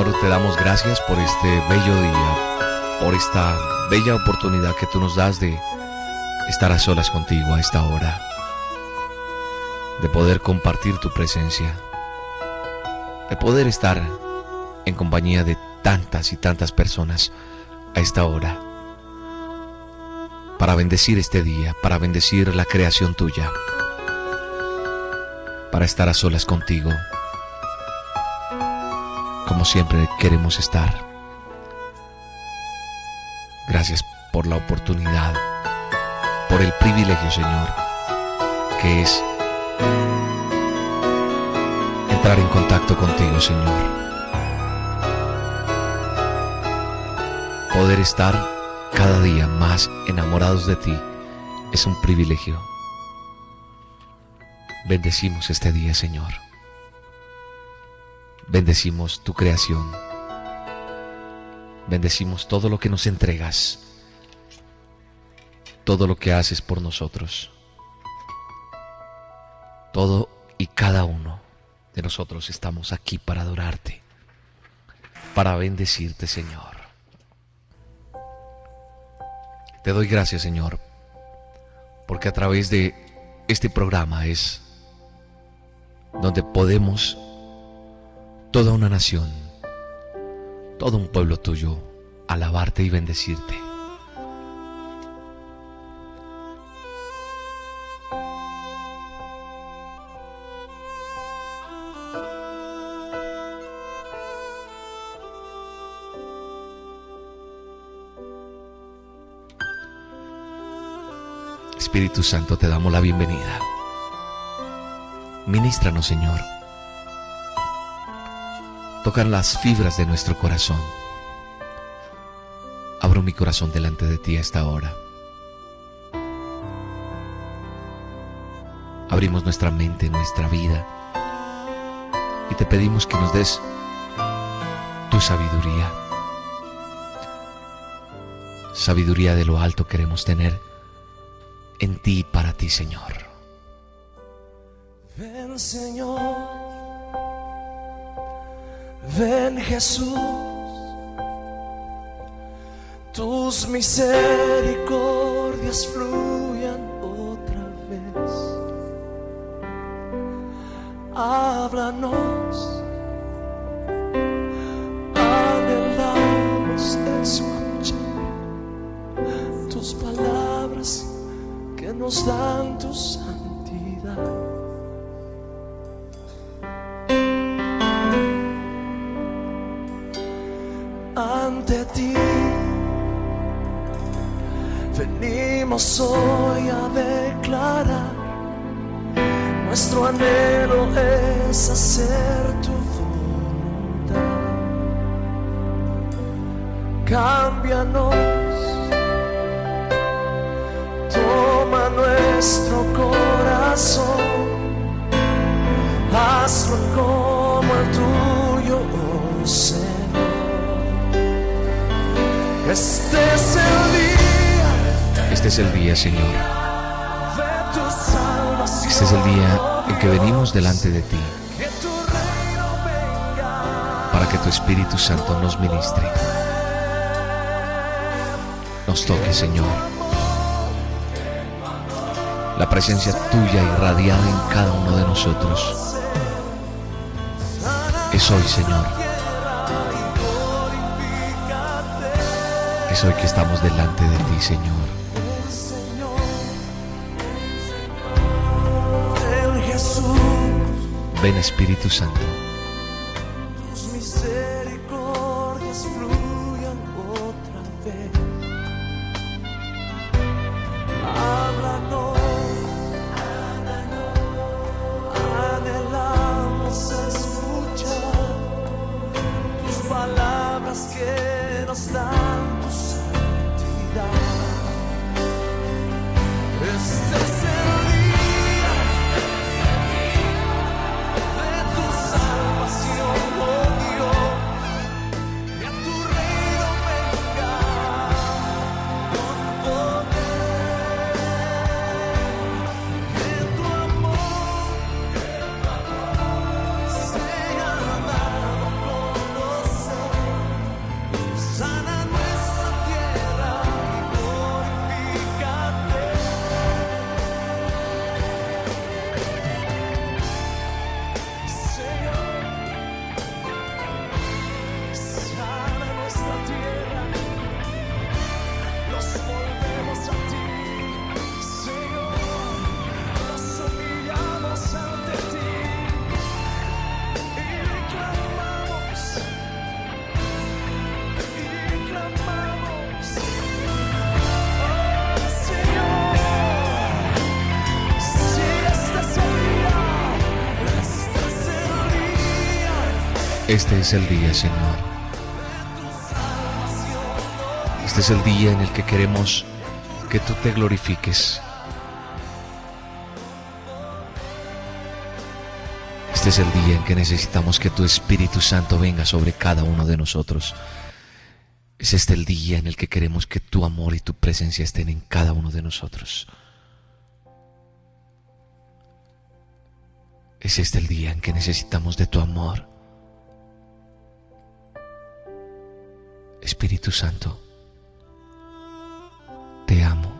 Señor, te damos gracias por este bello día, por esta bella oportunidad que tú nos das de estar a solas contigo a esta hora, de poder compartir tu presencia, de poder estar en compañía de tantas y tantas personas a esta hora, para bendecir este día, para bendecir la creación tuya, para estar a solas contigo como siempre queremos estar. Gracias por la oportunidad, por el privilegio, Señor, que es entrar en contacto contigo, Señor. Poder estar cada día más enamorados de ti es un privilegio. Bendecimos este día, Señor. Bendecimos tu creación. Bendecimos todo lo que nos entregas, todo lo que haces por nosotros. Todo y cada uno de nosotros estamos aquí para adorarte, para bendecirte, Señor. Te doy gracias, Señor, porque a través de este programa es donde podemos toda una nación, todo un pueblo tuyo, alabarte y bendecirte. Espíritu Santo, te damos la bienvenida. Ministranos, Señor tocan las fibras de nuestro corazón. Abro mi corazón delante de ti a esta hora. Abrimos nuestra mente, nuestra vida y te pedimos que nos des tu sabiduría. Sabiduría de lo alto queremos tener en ti y para ti, Señor. Ven, Señor. Ven Jesús, tus misericordias fluyan otra vez. Háblanos, anhelamos escuchar tus palabras que nos dan tu santidad. Venimos hoy a declarar, nuestro anhelo es hacer tu voluntad. Cámbianos, toma nuestro corazón, hazlo como Este es el día, Señor. Este es el día en que venimos delante de ti para que tu Espíritu Santo nos ministre. Nos toque, Señor. la presencia tuya irradiada en cada uno de nosotros. Es hoy, Señor. Es hoy que estamos delante de ti, Señor. Ven Espíritu Santo. Este es el día, Señor. Este es el día en el que queremos que tú te glorifiques. Este es el día en que necesitamos que tu Espíritu Santo venga sobre cada uno de nosotros. Es este el día en el que queremos que tu amor y tu presencia estén en cada uno de nosotros. Es este el día en que necesitamos de tu amor Espíritu Santo, te amo.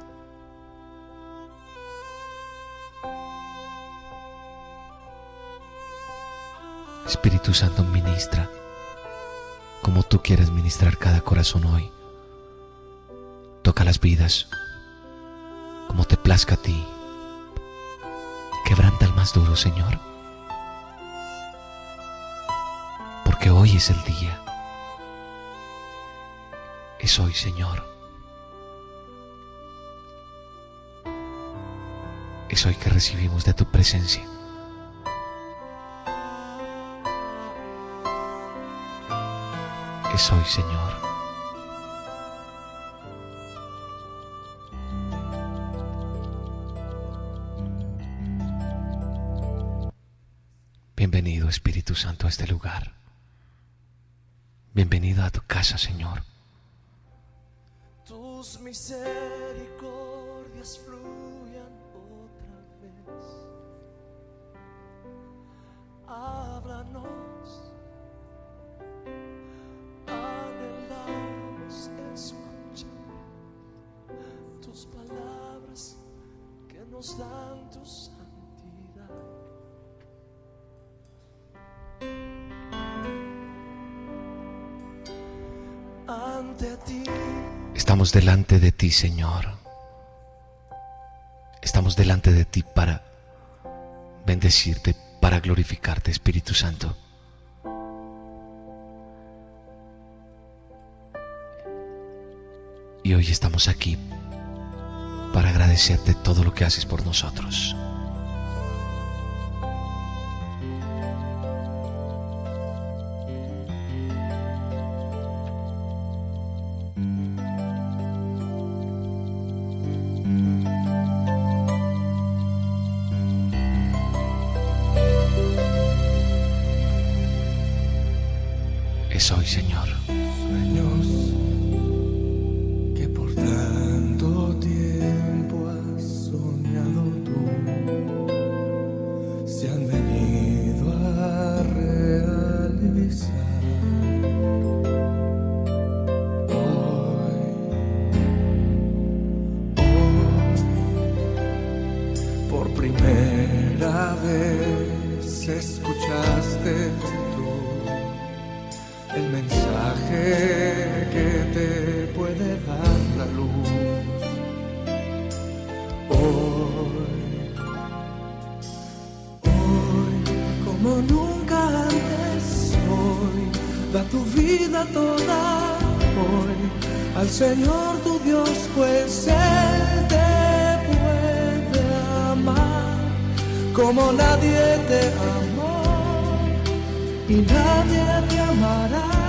Espíritu Santo, ministra como tú quieres ministrar cada corazón hoy. Toca las vidas como te plazca a ti. Quebranta el más duro, Señor. Porque hoy es el día es hoy, Señor. Es hoy que recibimos de tu presencia. Es hoy, Señor. Bienvenido Espíritu Santo a este lugar. Bienvenido a tu casa, Señor tus misericordias fluyan otra vez. Háblanos, anhelamos escuchar tus palabras que nos dan tu santidad. Ante ti. Estamos delante de ti, Señor. Estamos delante de ti para bendecirte, para glorificarte, Espíritu Santo. Y hoy estamos aquí para agradecerte todo lo que haces por nosotros. Vida toda hoy. Al Señor tu Dios, pues Él te puede amar como nadie te amó. Y nadie te amará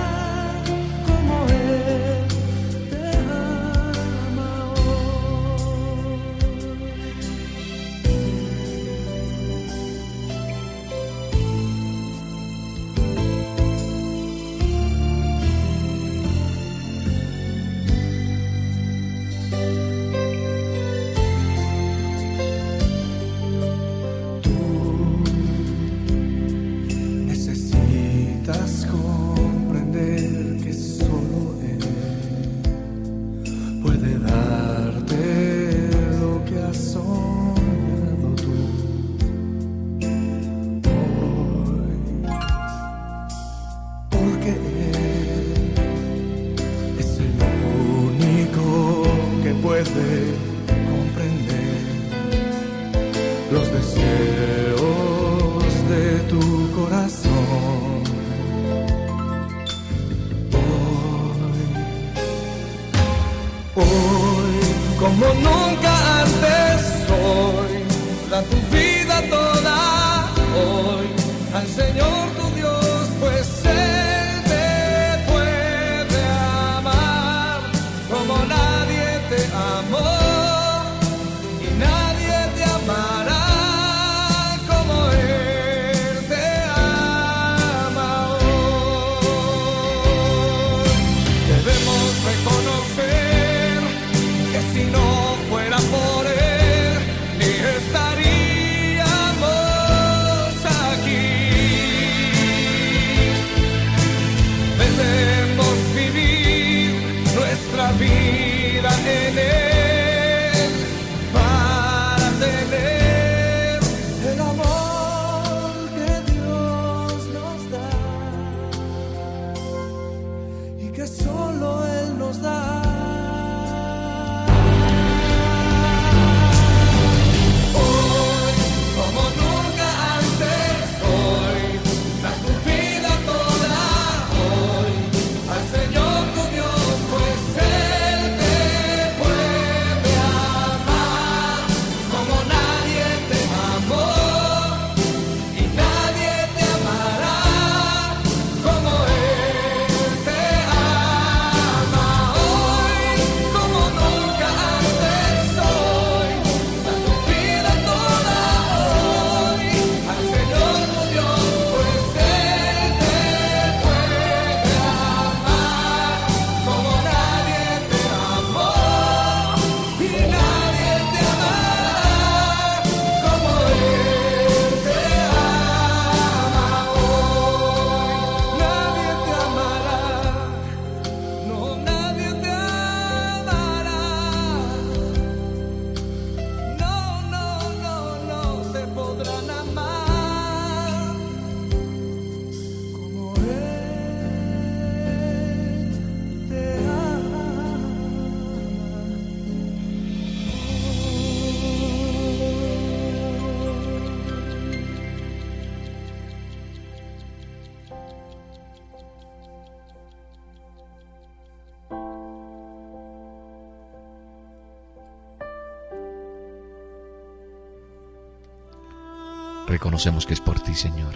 Reconocemos que es por ti, Señor.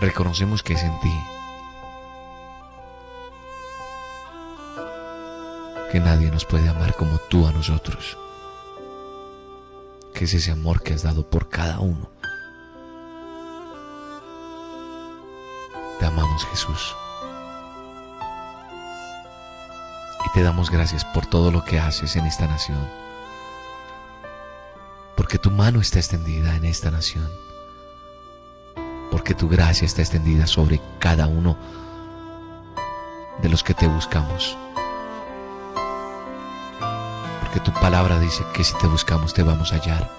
Reconocemos que es en ti. Que nadie nos puede amar como tú a nosotros. Que es ese amor que has dado por cada uno. Te amamos, Jesús. Y te damos gracias por todo lo que haces en esta nación porque tu mano está extendida en esta nación, porque tu gracia está extendida sobre cada uno de los que te buscamos, porque tu palabra dice que si te buscamos te vamos a hallar,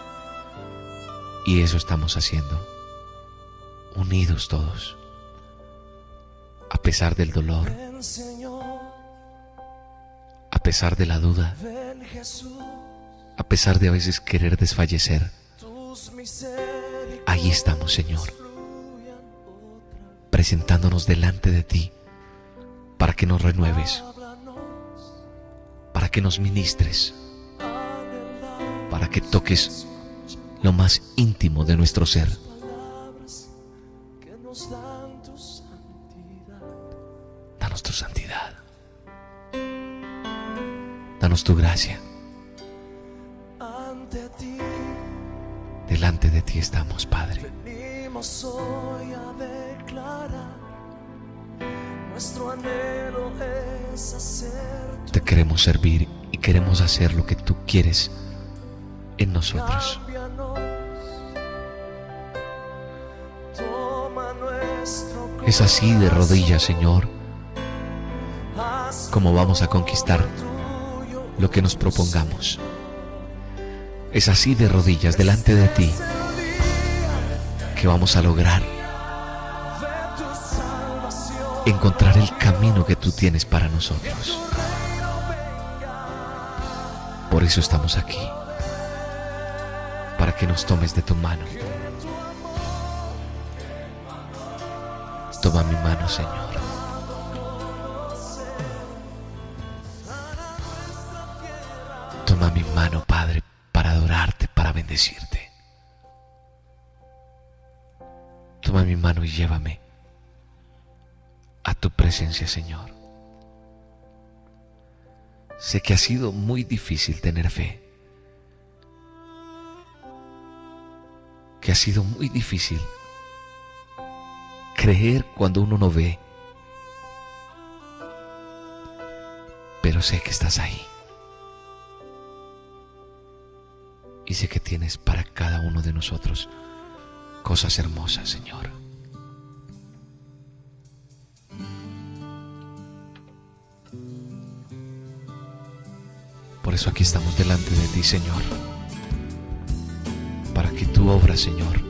y eso estamos haciendo. unidos todos, a pesar del dolor, a pesar de la duda, ven Jesús, a pesar de a veces querer desfallecer. Ahí estamos, Señor, presentándonos delante de ti para que nos renueves, para que nos ministres, para que toques lo más íntimo de nuestro ser. Danos tu santidad. Danos tu gracia. Queremos servir y queremos hacer lo que tú quieres en nosotros. Es así de rodillas, Señor, como vamos a conquistar lo que nos propongamos. Es así de rodillas delante de ti que vamos a lograr encontrar el camino que tú tienes para nosotros. Eso estamos aquí, para que nos tomes de tu mano. Toma mi mano, Señor. Toma mi mano, Padre, para adorarte, para bendecirte. Toma mi mano y llévame a tu presencia, Señor. Sé que ha sido muy difícil tener fe. Que ha sido muy difícil creer cuando uno no ve. Pero sé que estás ahí. Y sé que tienes para cada uno de nosotros cosas hermosas, Señor. Por eso aquí estamos delante de ti, Señor. Para que tu obra, Señor,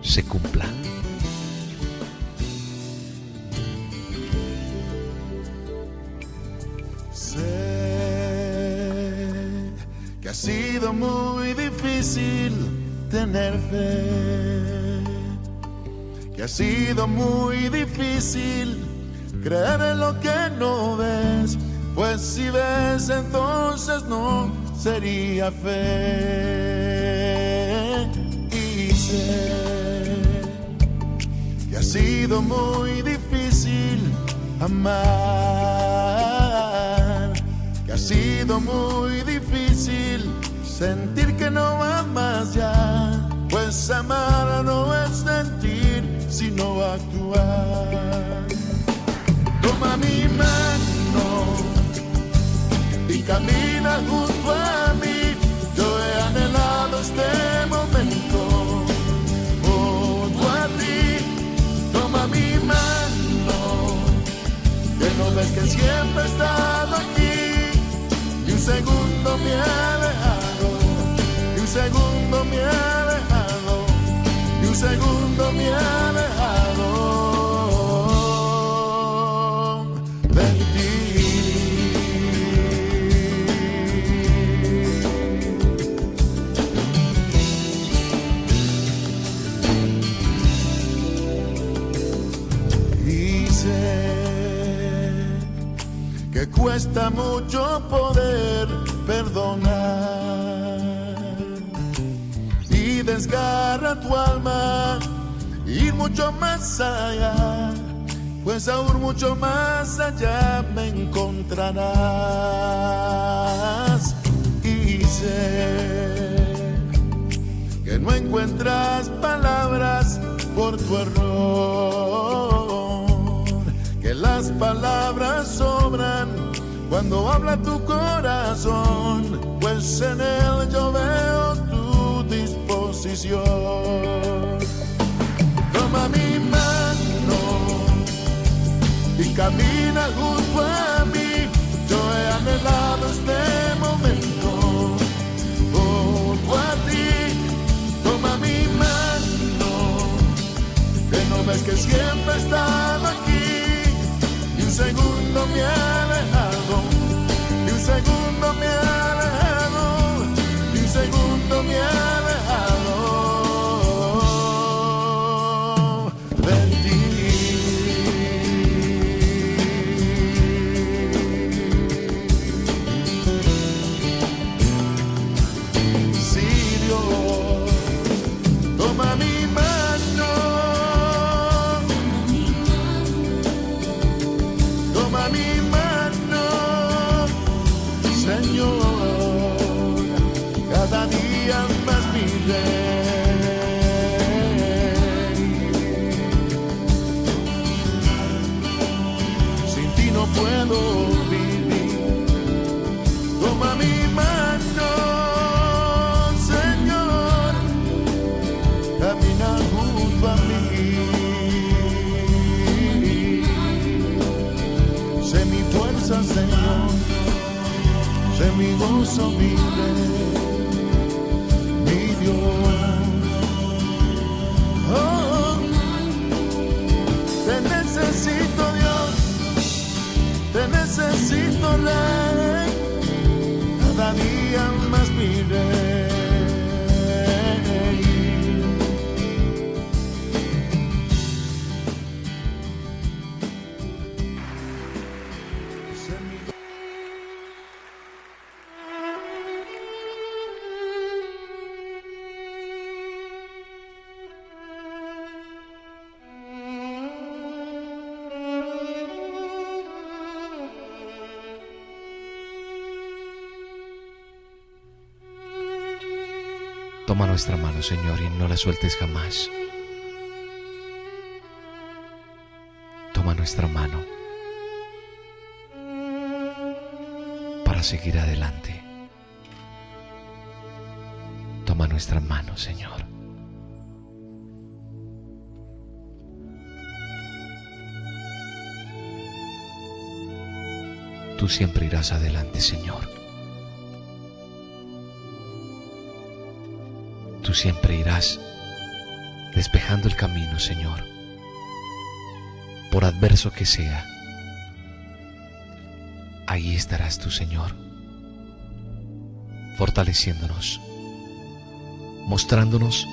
se cumpla. Sé que ha sido muy difícil tener fe, que ha sido muy difícil creer en lo que no ves, pues si ves entonces no sería fe. Y sé que ha sido muy difícil amar, que ha sido muy difícil sentir que no va más ya, pues amar no es sentir, sino actuar. Toma mi mano camina junto a mí, yo he anhelado este momento junto a ti. Toma mi mano, que no ves que siempre he estado aquí. Y un segundo me ha dejado, y un segundo me ha dejado, y un segundo me ha dejado. De ti. Mucho más allá, pues aún mucho más allá me encontrarás y sé que no encuentras palabras por tu error, que las palabras sobran cuando habla tu corazón, pues en él yo veo tu disposición. Camina junto a mí, yo he anhelado este momento junto a ti. Toma mi mano, que siempre he estado aquí. Y un segundo me ha alejado. Y un segundo me ha alejado. Mi gozo, rey, mi Dios. Oh, te necesito, Dios, te necesito, Rey nuestra mano, Señor, y no la sueltes jamás. Toma nuestra mano para seguir adelante. Toma nuestra mano, Señor. Tú siempre irás adelante, Señor. Tú siempre irás despejando el camino, Señor, por adverso que sea. Ahí estarás tú, Señor, fortaleciéndonos, mostrándonos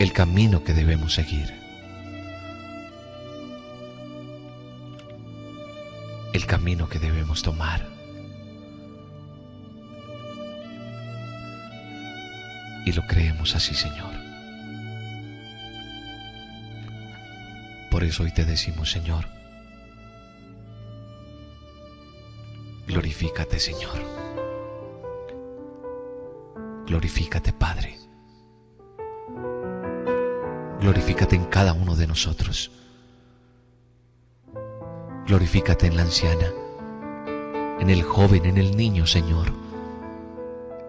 el camino que debemos seguir. El camino que debemos tomar. Y lo creemos así, Señor. Por eso hoy te decimos, Señor, glorifícate, Señor. Glorifícate, Padre. Glorifícate en cada uno de nosotros. Glorifícate en la anciana, en el joven, en el niño, Señor,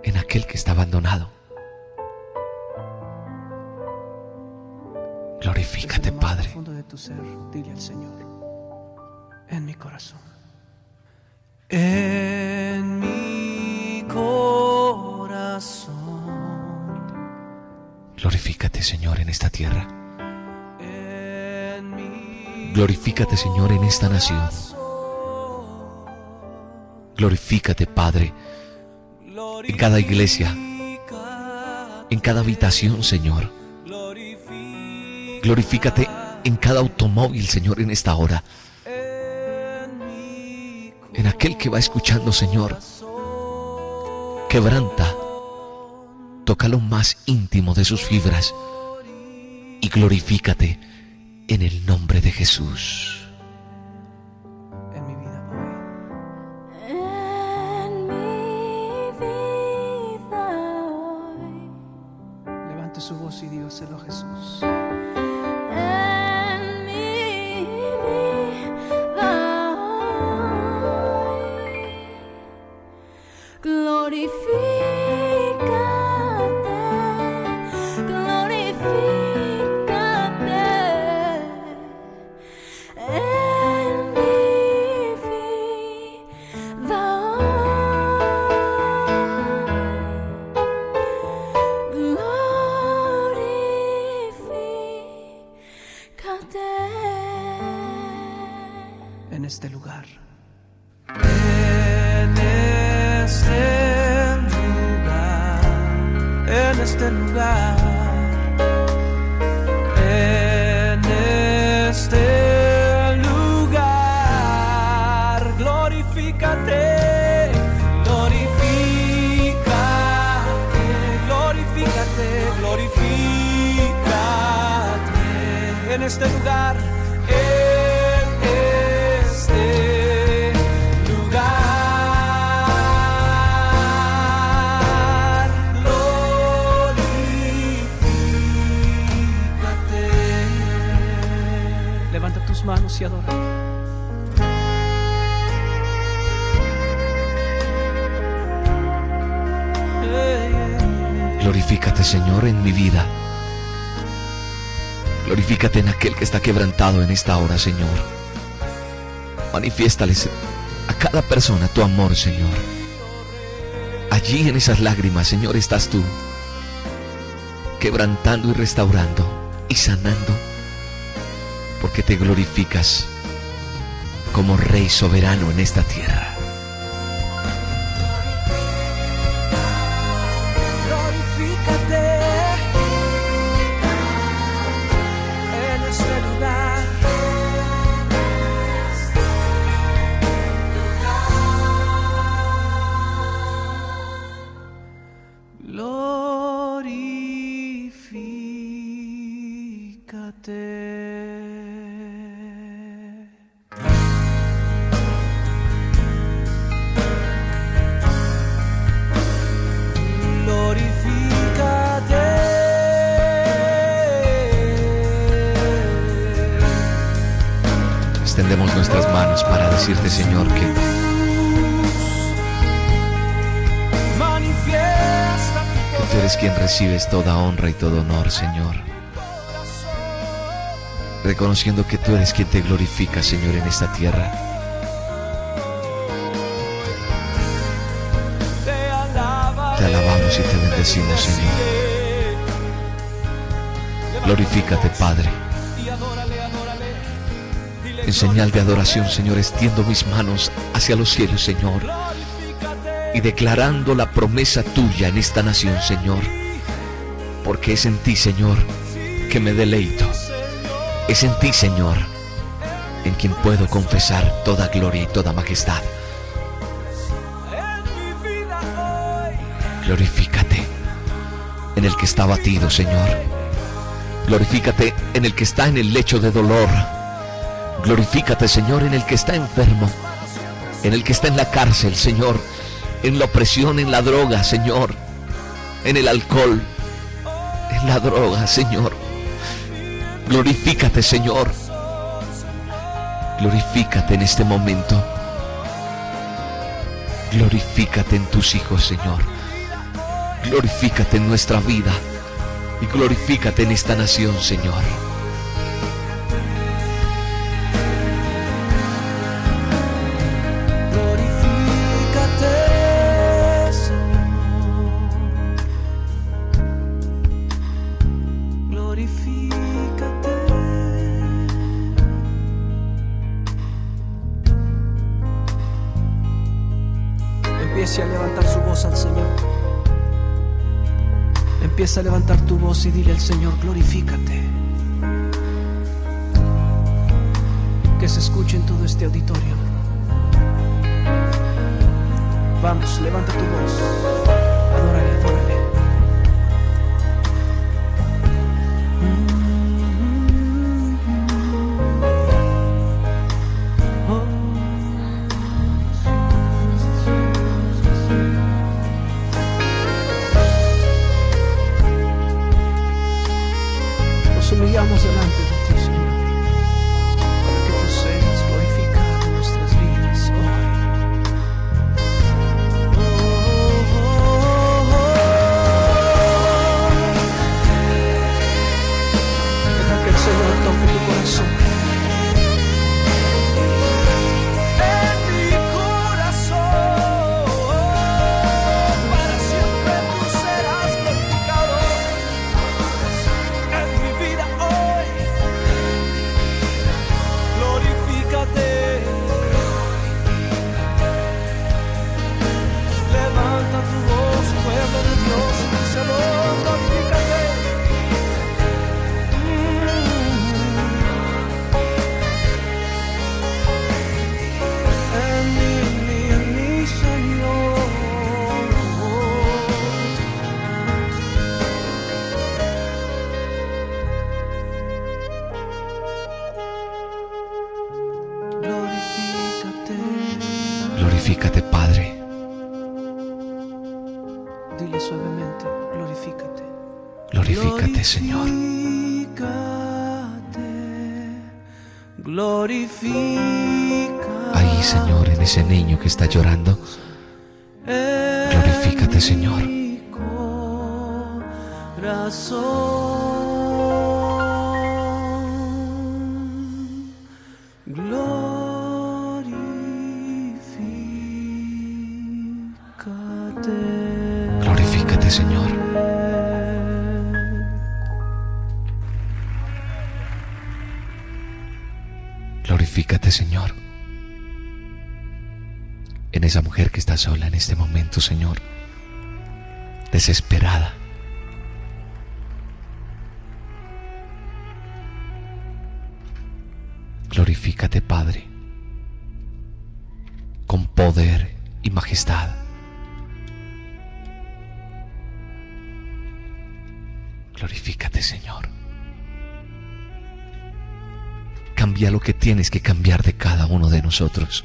en aquel que está abandonado. Tu ser, dile al Señor, en mi corazón. En mi corazón. Glorifícate, Señor, en esta tierra. Glorifícate, Señor, en esta nación. Glorifícate, Padre, en cada iglesia, en cada habitación, Señor. Glorifícate en cada automóvil, Señor, en esta hora. En aquel que va escuchando, Señor. Quebranta. Toca lo más íntimo de sus fibras. Y glorifícate en el nombre de Jesús. Manos y. Glorifícate, Señor, en mi vida. Glorifícate en aquel que está quebrantado en esta hora, Señor. Manifiéstales a cada persona tu amor, Señor. Allí en esas lágrimas, Señor, estás tú, quebrantando y restaurando y sanando, porque te glorificas como Rey soberano en esta tierra. Toda honra y todo honor, Señor. Reconociendo que tú eres quien te glorifica, Señor, en esta tierra. Te alabamos, y te bendecimos, Señor. Glorifícate, Padre. En señal de adoración, Señor, extiendo mis manos hacia los cielos, Señor, y declarando la promesa tuya en esta nación, Señor. Porque es en ti, Señor, que me deleito. Es en ti, Señor, en quien puedo confesar toda gloria y toda majestad. Glorifícate en el que está batido, Señor. Glorifícate en el que está en el lecho de dolor. Glorifícate, Señor, en el que está enfermo. En el que está en la cárcel, Señor. En la opresión, en la droga, Señor. En el alcohol. En la droga, Señor. Glorifícate, Señor. Glorifícate en este momento. Glorifícate en tus hijos, Señor. Glorifícate en nuestra vida y glorifícate en esta nación, Señor. Y dile al Señor, glorifícate. Que se escuche en todo este auditorio. Vamos, levanta tu voz. Glorifícate, Señor. Glorifícate, Señor. Glorifícate, Señor. En esa mujer que está sola en este momento, Señor. Desesperada. Glorifícate, Padre. Con poder y majestad. Glorifícate, Señor. Cambia lo que tienes que cambiar de cada uno de nosotros.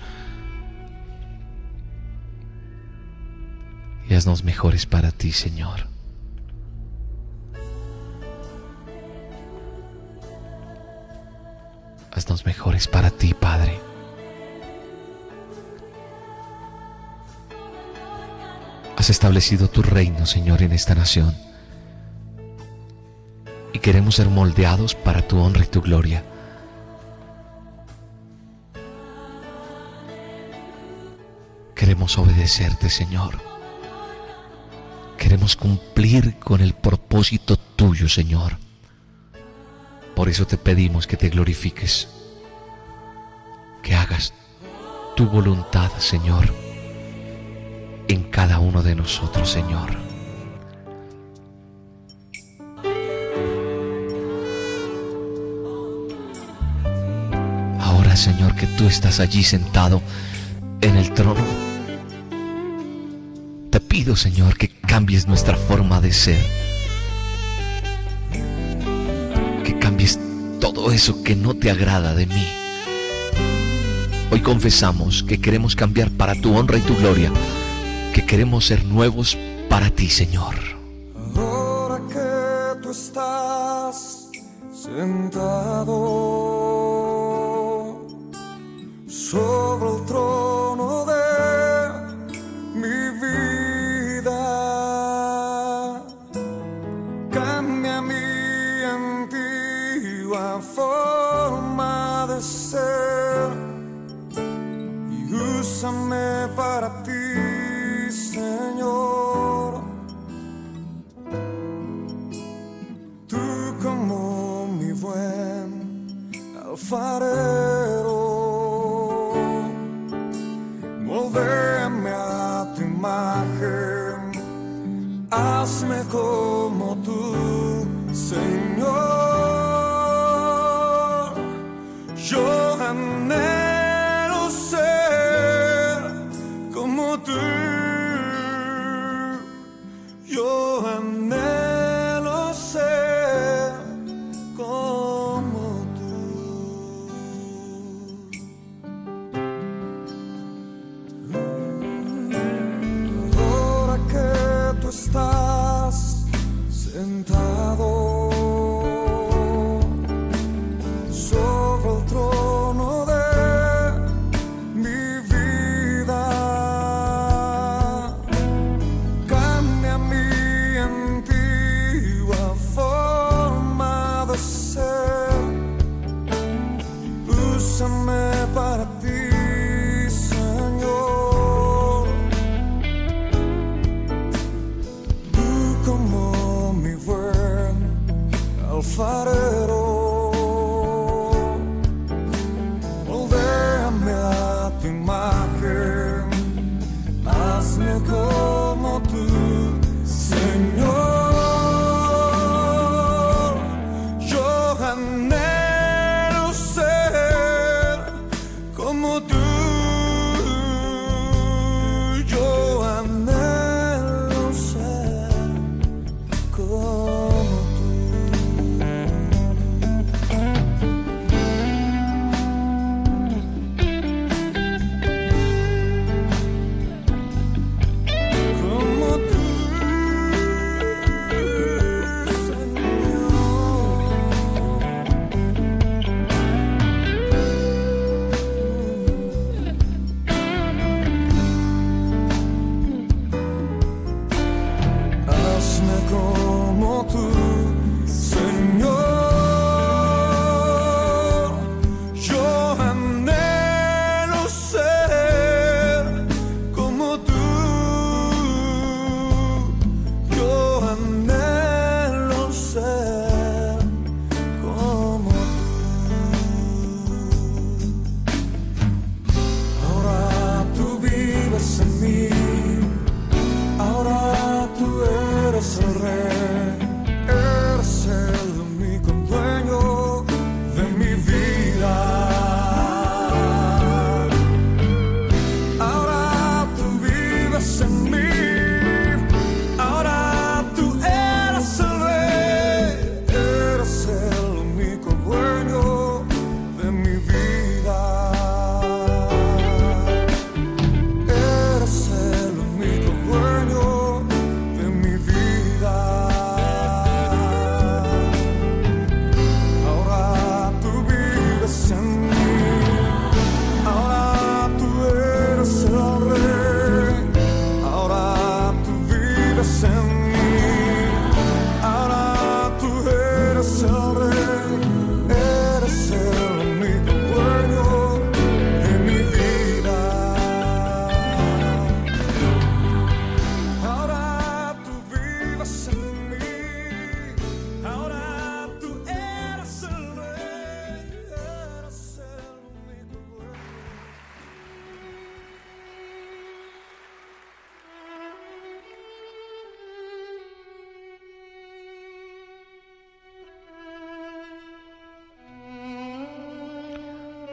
Haznos mejores para ti, Señor. Haznos mejores para ti, Padre. Has establecido tu reino, Señor, en esta nación. Y queremos ser moldeados para tu honra y tu gloria. Queremos obedecerte, Señor. Queremos cumplir con el propósito tuyo, Señor. Por eso te pedimos que te glorifiques, que hagas tu voluntad, Señor, en cada uno de nosotros, Señor. Ahora, Señor, que tú estás allí sentado en el trono, te pido, Señor, que cambies nuestra forma de ser. Que cambies todo eso que no te agrada de mí. Hoy confesamos que queremos cambiar para tu honra y tu gloria. Que queremos ser nuevos para ti, Señor.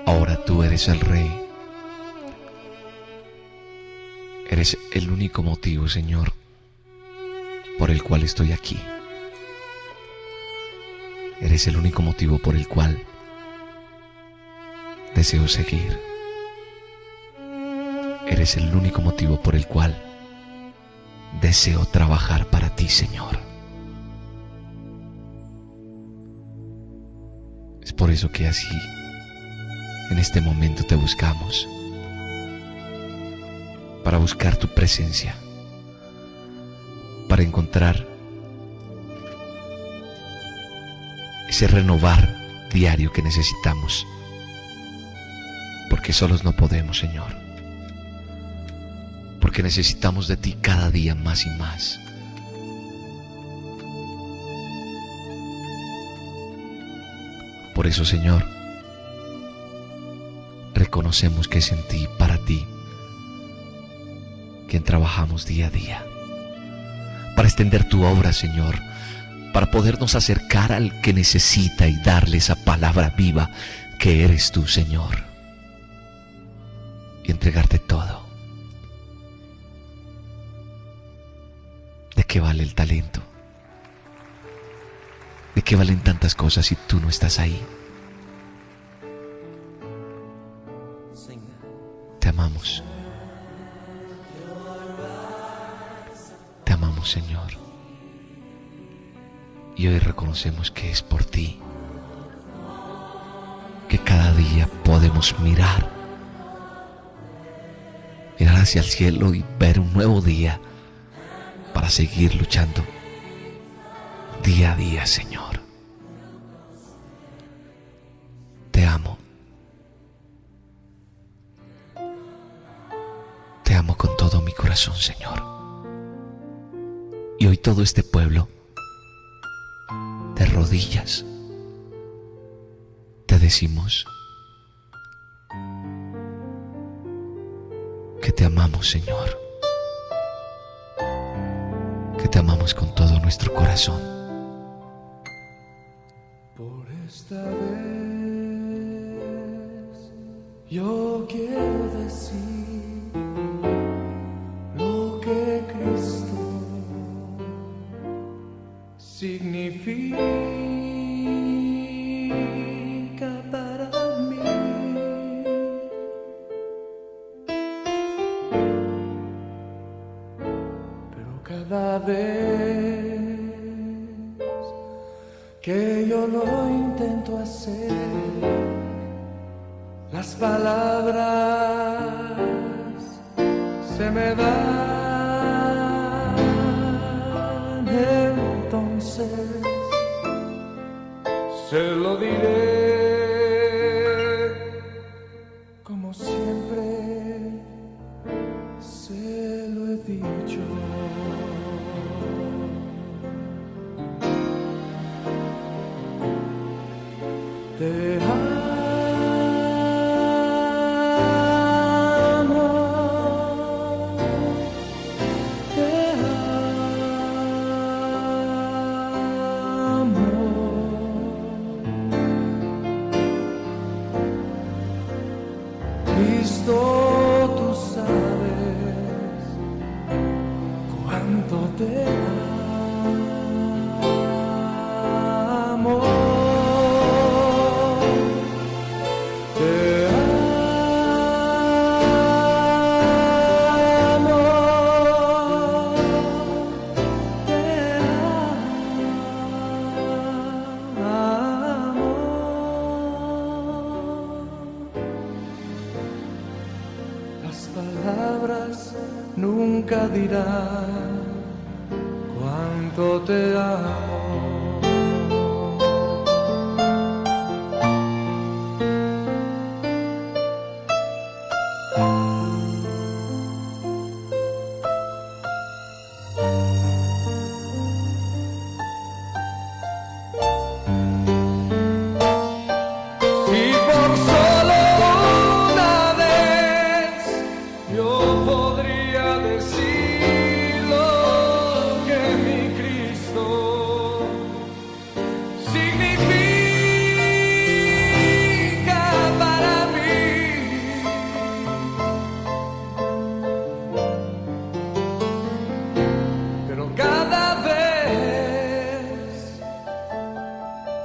Ahora tú eres el Rey. Eres el único motivo, Señor, por el cual estoy aquí. Eres el único motivo por el cual deseo seguir. Eres el único motivo por el cual deseo trabajar para ti, Señor. Es por eso que así, en este momento te buscamos, para buscar tu presencia, para encontrar ese renovar diario que necesitamos, porque solos no podemos, Señor porque necesitamos de ti cada día más y más. Por eso, Señor, reconocemos que es en ti, para ti, quien trabajamos día a día, para extender tu obra, Señor, para podernos acercar al que necesita y darle esa palabra viva que eres tú, Señor, y entregarte todo. ¿De qué vale el talento? ¿De qué valen tantas cosas si tú no estás ahí? Señor. Y hoy reconocemos que es por ti que cada día podemos mirar, mirar hacia el cielo y ver un nuevo día para seguir luchando día a día, Señor. Te amo. Te amo con todo mi corazón, Señor. Y hoy todo este pueblo, de rodillas, te decimos que te amamos, Señor que te amamos con todo nuestro corazón. Por esta vez yo quiero decir peace. Te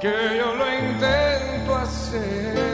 que yo lo intento hacer.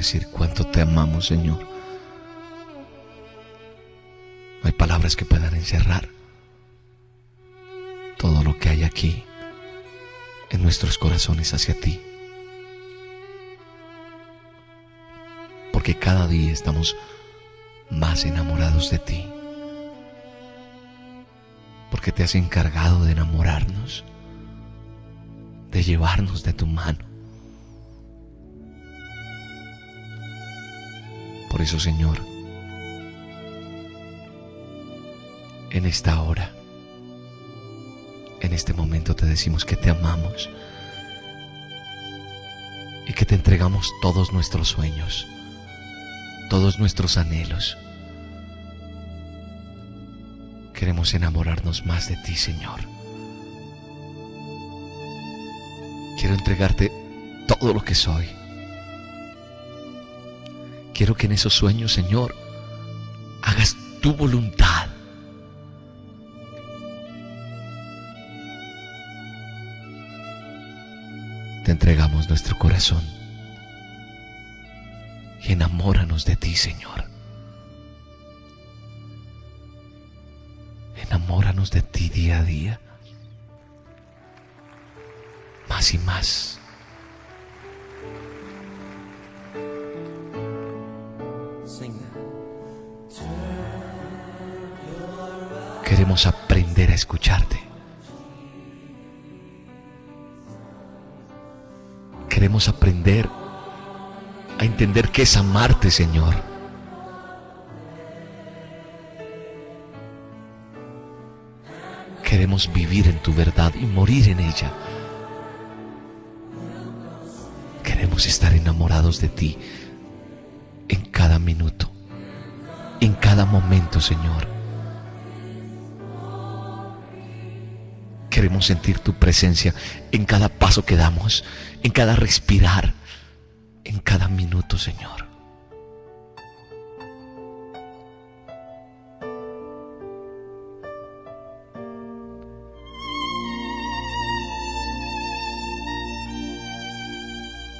Decir cuánto te amamos, Señor. No hay palabras que puedan encerrar todo lo que hay aquí en nuestros corazones hacia ti. Porque cada día estamos más enamorados de ti. Porque te has encargado de enamorarnos, de llevarnos de tu mano. Por eso, Señor, en esta hora, en este momento te decimos que te amamos y que te entregamos todos nuestros sueños, todos nuestros anhelos. Queremos enamorarnos más de ti, Señor. Quiero entregarte todo lo que soy. Quiero que en esos sueños, Señor, hagas tu voluntad. Te entregamos nuestro corazón y enamóranos de ti, Señor. Enamóranos de ti día a día. Más y más. A escucharte. Queremos aprender a entender qué es amarte, Señor. Queremos vivir en tu verdad y morir en ella. Queremos estar enamorados de ti en cada minuto, en cada momento, Señor. Queremos sentir tu presencia en cada paso que damos, en cada respirar, en cada minuto, Señor.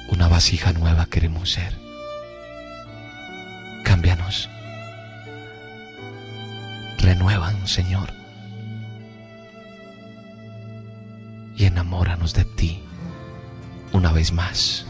Una vasija nueva queremos ser. Cámbianos. Renuévanos, Señor. Y enamóranos de ti una vez más.